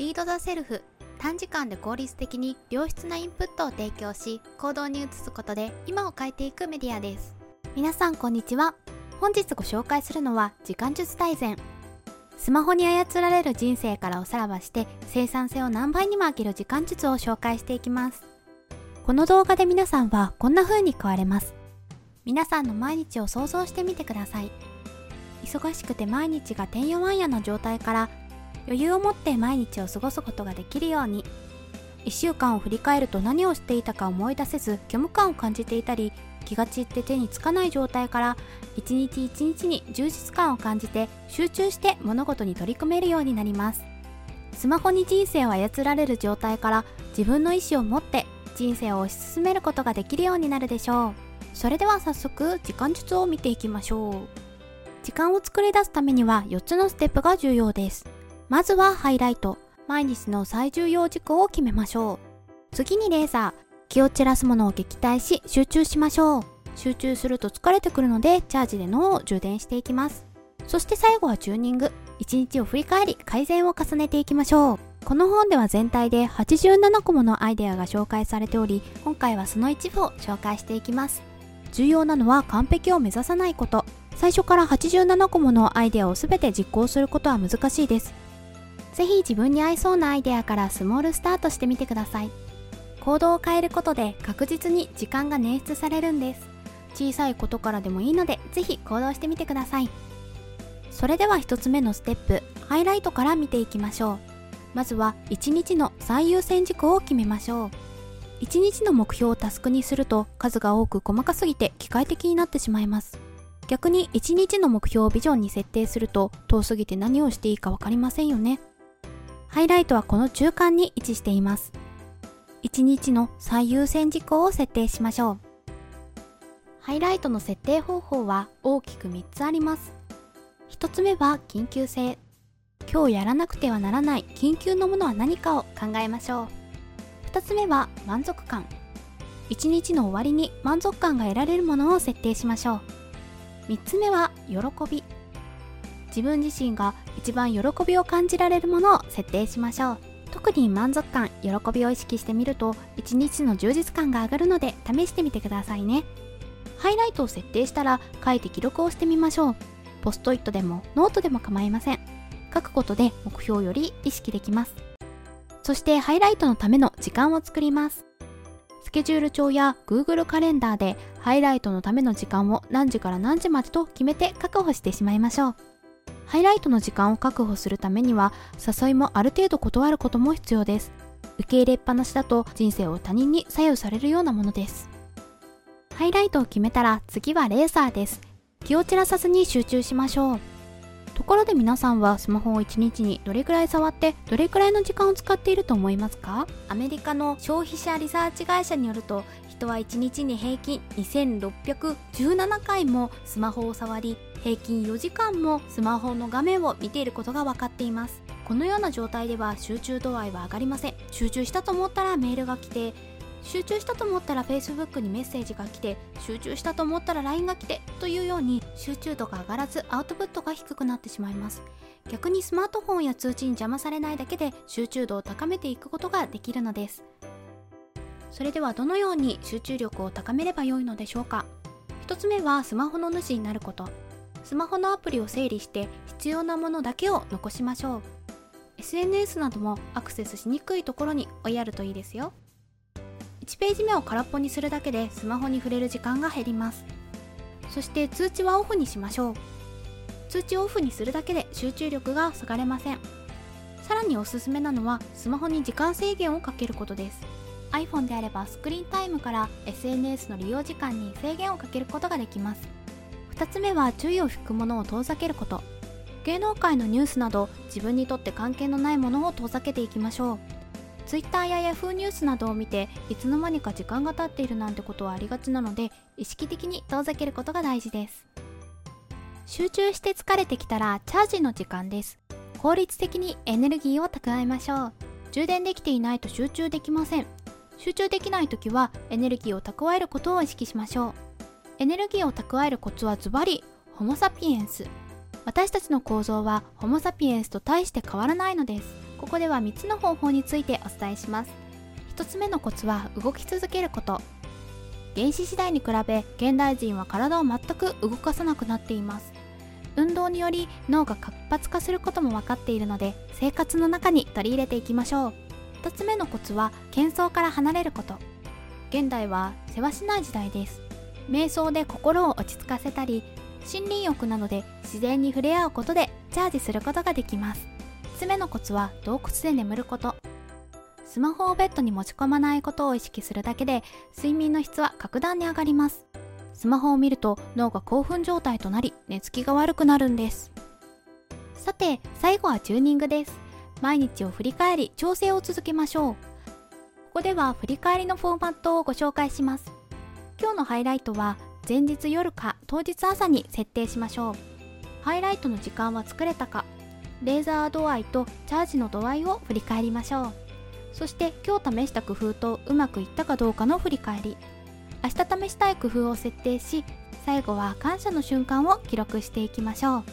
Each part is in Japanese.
リード・ザ・セルフ。短時間で効率的に良質なインプットを提供し行動に移すことで今を変えていくメディアです。皆さんこんにちは。本日ご紹介するのは時間術大全。スマホに操られる人生からおさらばして生産性を何倍にも上げる時間術を紹介していきます。この動画で皆さんはこんな風に変われます。皆さんの毎日を想像してみてください。忙しくて毎日がてんやわんやな状態から余裕を持って毎日を過ごすことができるように。1週間を振り返ると何をしていたか思い出せず虚無感を感じていたり気が散って手につかない状態から一日一日に充実感を感じて集中して物事に取り組めるようになります。スマホに人生を操られる状態から自分の意思を持って人生を推し進めることができるようになるでしょう。それでは早速時間術を見ていきましょう。時間を作り出すためには4つのステップが重要です。まずはハイライト。毎日の最重要事項を決めましょう。次にレーザー。気を散らすものを撃退し集中しましょう。集中すると疲れてくるのでチャージで脳を充電していきます。そして最後はチューニング。1日を振り返り改善を重ねていきましょう。この本では全体で87個ものアイデアが紹介されており今回はその一部を紹介していきます。重要なのは完璧を目指さないこと。最初から87個ものアイデアを全て実行することは難しいです。ぜひ自分に合いそうなアイデアからスモールスタートしてみてください。行動を変えることで確実に時間が捻出されるんです。小さいことからでもいいのでぜひ行動してみてください。それでは1つ目のステップハイライトから見ていきましょう。まずは1日の最優先事項を決めましょう。1日の目標をタスクにすると数が多く細かすぎて機械的になってしまいます。逆に1日の目標をビジョンに設定すると遠すぎて何をしていいか分かりませんよね。ハイライトはこの中間に位置しています。1日の最優先事項を設定しましょう。ハイライトの設定方法は大きく3つあります。1つ目は緊急性。今日やらなくてはならない。緊急のものは何かを考えましょう。2つ目は満足感。1日の終わりに満足感が得られるものを設定しましょう。3つ目は喜び。自分自身が一番喜びを感じられるものを設定しましょう。特に満足感喜びを意識してみると一日の充実感が上がるので試してみてくださいね。ハイライトを設定したら書いて記録をしてみましょう。ポストイットでもノートでも構いません。書くことで目標より意識できます。そしてハイライトのための時間を作ります。スケジュール帳や Google カレンダーでハイライトのための時間を何時から何時までと決めて確保してしまいましょう。ハイライトの時間を確保するためには誘いもある程度断ることも必要です。受け入れっぱなしだと人生を他人に左右されるようなものです。ハイライトを決めたら次はレーサーです。気を散らさずに集中しましょう。ところで皆さんはスマホを1日にどれくらい触ってどれくらいの時間を使っていると思いますか？アメリカの消費者リサーチ会社によると人は1日に平均2617回もスマホを触り平均4時間もスマホの画面を見ていることが分かっています。このような状態では集中度合いは上がりません。集中したと思ったらメールが来て集中したと思ったら Facebook にメッセージが来て集中したと思ったら LINE が来てというように集中度が上がらずアウトプットが低くなってしまいます。逆にスマートフォンや通知に邪魔されないだけで集中度を高めていくことができるのです。それではどのように集中力を高めればよいのでしょうか。1つ目はスマホの主になること。スマホのアプリを整理して必要なものだけを残しましょう。SNS などもアクセスしにくいところに置いあるといいですよ。1ページ目を空っぽにするだけでスマホに触れる時間が減ります。そして通知はオフにしましょう。通知をオフにするだけで集中力が下がれません。さらにおすすめなのはスマホに時間制限をかけることです。iPhone であればスクリーンタイムから SNS の利用時間に制限をかけることができます。2つ目は注意を引くものを遠ざけること。芸能界のニュースなど自分にとって関係のないものを遠ざけていきましょう。Twitter や Yahoo ニュースなどを見ていつの間にか時間が経っているなんてことはありがちなので意識的に遠ざけることが大事です。集中して疲れてきたらチャージの時間です。効率的にエネルギーを蓄えましょう。充電できていないと集中できません。集中できない時はエネルギーを蓄えることを意識しましょう。エネルギーを蓄えるコツはズバリホモ・サピエンス。私たちの構造はホモ・サピエンスと大して変わらないのです。ここでは3つの方法についてお伝えします。1つ目のコツは動き続けること。原始時代に比べ現代人は体を全く動かさなくなっています。運動により脳が活発化することも分かっているので生活の中に取り入れていきましょう。2つ目のコツは喧騒から離れること。現代は世話しない時代です。瞑想で心を落ち着かせたり森林浴などで自然に触れ合うことでチャージすることができます。3つ目のコツは洞窟で眠ること。スマホをベッドに持ち込まないことを意識するだけで睡眠の質は格段に上がります。スマホを見ると脳が興奮状態となり寝つきが悪くなるんです。さて最後はチューニングです。毎日を振り返り調整を続けましょう。ここでは振り返りのフォーマットをご紹介します。今日のハイライトは前日夜か当日朝に設定しましょう。ハイライトの時間は作れたかレーザー度合いとチャージの度合いを振り返りましょう。そして今日試した工夫とうまくいったかどうかの振り返り。明日試したい工夫を設定し最後は感謝の瞬間を記録していきましょう。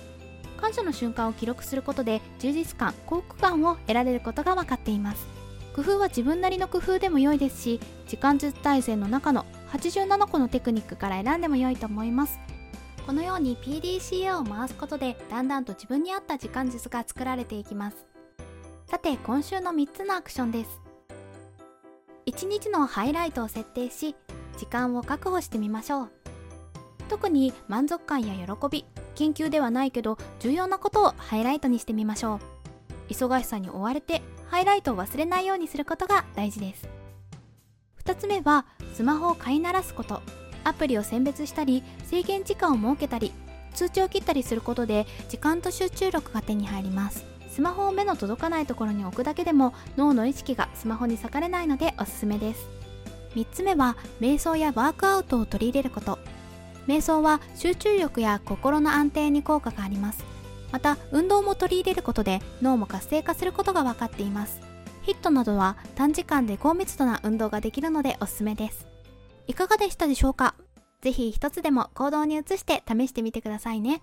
感謝の瞬間を記録することで充実感幸福感を得られることが分かっています。工夫は自分なりの工夫でも良いですし時間術大全の中の87個のテクニックから選んでも良いと思います。このように PDCA を回すことでだんだんと自分に合った時間術が作られていきます。さて今週の3つのアクションです。1日のハイライトを設定し時間を確保してみましょう。特に満足感や喜び緊急ではないけど重要なことをハイライトにしてみましょう。忙しさに追われてハイライトを忘れないようにすることが大事です。2つ目はスマホを飼いならすこと。アプリを選別したり制限時間を設けたり通知を切ったりすることで時間と集中力が手に入ります。スマホを目の届かないところに置くだけでも脳の意識がスマホに割かれないのでおすすめです。3つ目は瞑想やワークアウトを取り入れること。瞑想は集中力や心の安定に効果があります。また運動も取り入れることで脳も活性化することが分かっています。ヒットなどは短時間で高密度な運動ができるのでおすすめです。いかがでしたでしょうか？ぜひ一つでも行動に移して試してみてくださいね。